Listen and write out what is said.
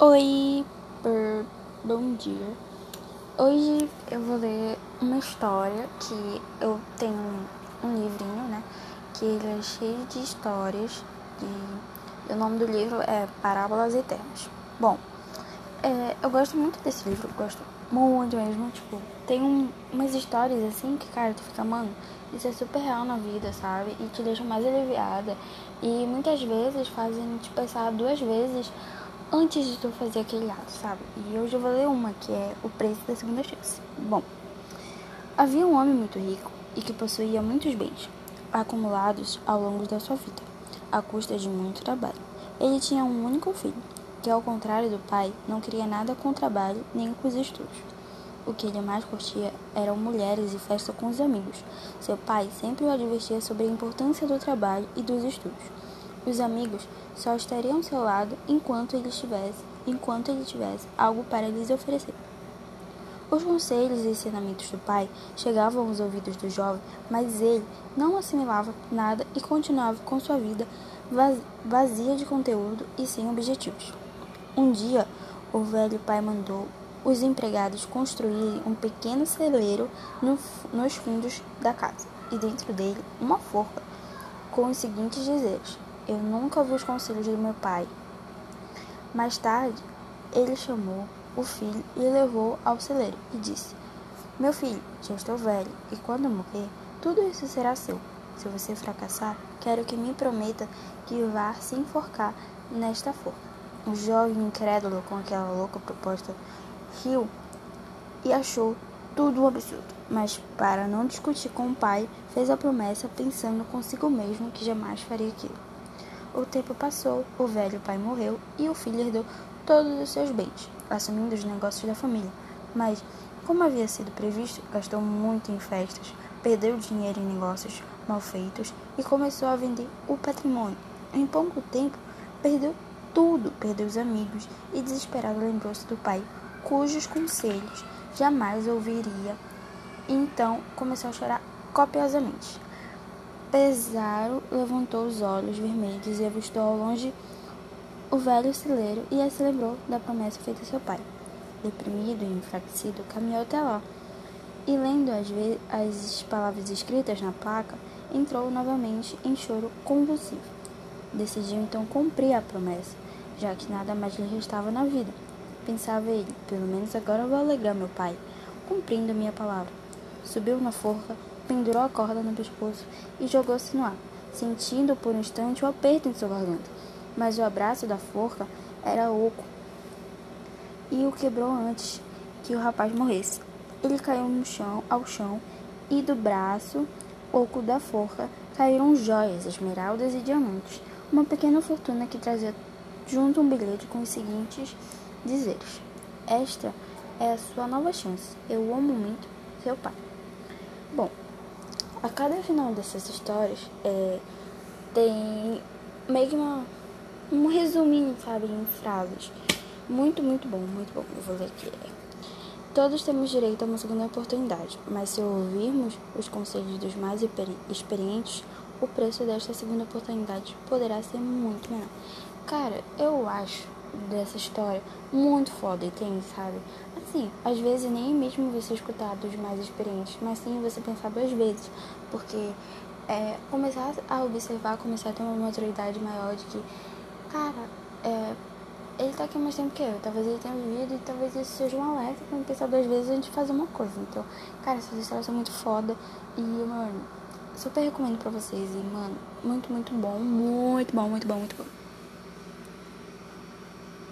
Oi, bom dia. Hoje eu vou ler uma história que eu tenho um livrinho, né? Que ele é cheio de histórias e o nome do livro é Parábolas Eternas. Bom, é, eu gosto muito desse livro, gosto muito mesmo. Tipo, tem um, umas histórias assim que, cara, tu fica, mano, isso é super real na vida, sabe? E te deixa mais aliviada. E muitas vezes fazem te pensar duas vezes antes de tu fazer aquele ato, sabe? E hoje eu vou ler uma que é O Preço da Segunda Chance. Bom, havia um homem muito rico e que possuía muitos bens, acumulados ao longo da sua vida, à custa de muito trabalho. Ele tinha um único filho, que ao contrário do pai, não queria nada com o trabalho nem com os estudos. O que ele mais curtia eram mulheres e festa com os amigos. Seu pai sempre o advertia sobre a importância do trabalho e dos estudos. Os amigos só estariam ao seu lado enquanto ele tivesse, enquanto ele tivesse algo para lhes oferecer. Os conselhos e ensinamentos do pai chegavam aos ouvidos do jovem, mas ele não assimilava nada e continuava com sua vida vazia de conteúdo e sem objetivos. Um dia, o velho pai mandou os empregados construírem um pequeno celeiro no, nos fundos da casa e dentro dele uma forca com os seguintes dizeres: eu nunca vi os conselhos do meu pai. Mais tarde, ele chamou o filho e levou ao celeiro e disse: Meu filho, já estou velho e quando morrer, tudo isso será seu. Se você fracassar, quero que me prometa que vá se enforcar nesta forca. O jovem incrédulo com aquela louca proposta riu e achou tudo um absurdo, mas para não discutir com o pai, fez a promessa pensando consigo mesmo que jamais faria aquilo. O tempo passou, o velho pai morreu e o filho herdou todos os seus bens, assumindo os negócios da família. Mas, como havia sido previsto, gastou muito em festas, perdeu dinheiro em negócios mal feitos e começou a vender o patrimônio. Em pouco tempo, perdeu tudo, perdeu os amigos e, desesperado, lembrou-se do pai, cujos conselhos jamais ouviria. Então, começou a chorar copiosamente. Pesaro levantou os olhos vermelhos e avistou ao longe o velho celeiro e se lembrou da promessa feita a seu pai. Deprimido e enfraquecido, caminhou até lá e, lendo as, as palavras escritas na placa, entrou novamente em choro convulsivo. Decidiu então cumprir a promessa, já que nada mais lhe restava na vida. Pensava ele, pelo menos agora vou alegrar meu pai, cumprindo minha palavra. Subiu na forca, pendurou a corda no pescoço e jogou-se no ar, sentindo por um instante o aperto em sua garganta. Mas o abraço da forca era oco e o quebrou antes que o rapaz morresse. Ele caiu no chão, ao chão, e do braço oco da forca caíram joias, esmeraldas e diamantes, uma pequena fortuna que trazia junto um bilhete com os seguintes dizeres: Esta é a sua nova chance. Eu amo muito seu pai. Bom, a cada final dessas histórias é, tem meio que uma, um resuminho, sabe, em frases. Muito, muito bom, muito bom. Eu vou ler aqui. Todos temos direito a uma segunda oportunidade, mas se ouvirmos os conselhos dos mais experientes, o preço desta segunda oportunidade poderá ser muito menor. Cara, eu acho dessa história muito foda e tem, sabe? Assim, às vezes nem mesmo você escutar dos mais experientes, mas sim você pensar duas vezes, porque é, começar a observar, começar a ter uma maturidade maior de que, cara, é, ele tá aqui mais tempo que eu, talvez ele tenha vivido e talvez isso seja um alerta pra pensar duas vezes antes de fazer uma coisa. Então, cara, essas histórias são muito foda e, mano, super recomendo pra vocês e, mano, muito, muito bom, muito bom, muito bom, muito bom.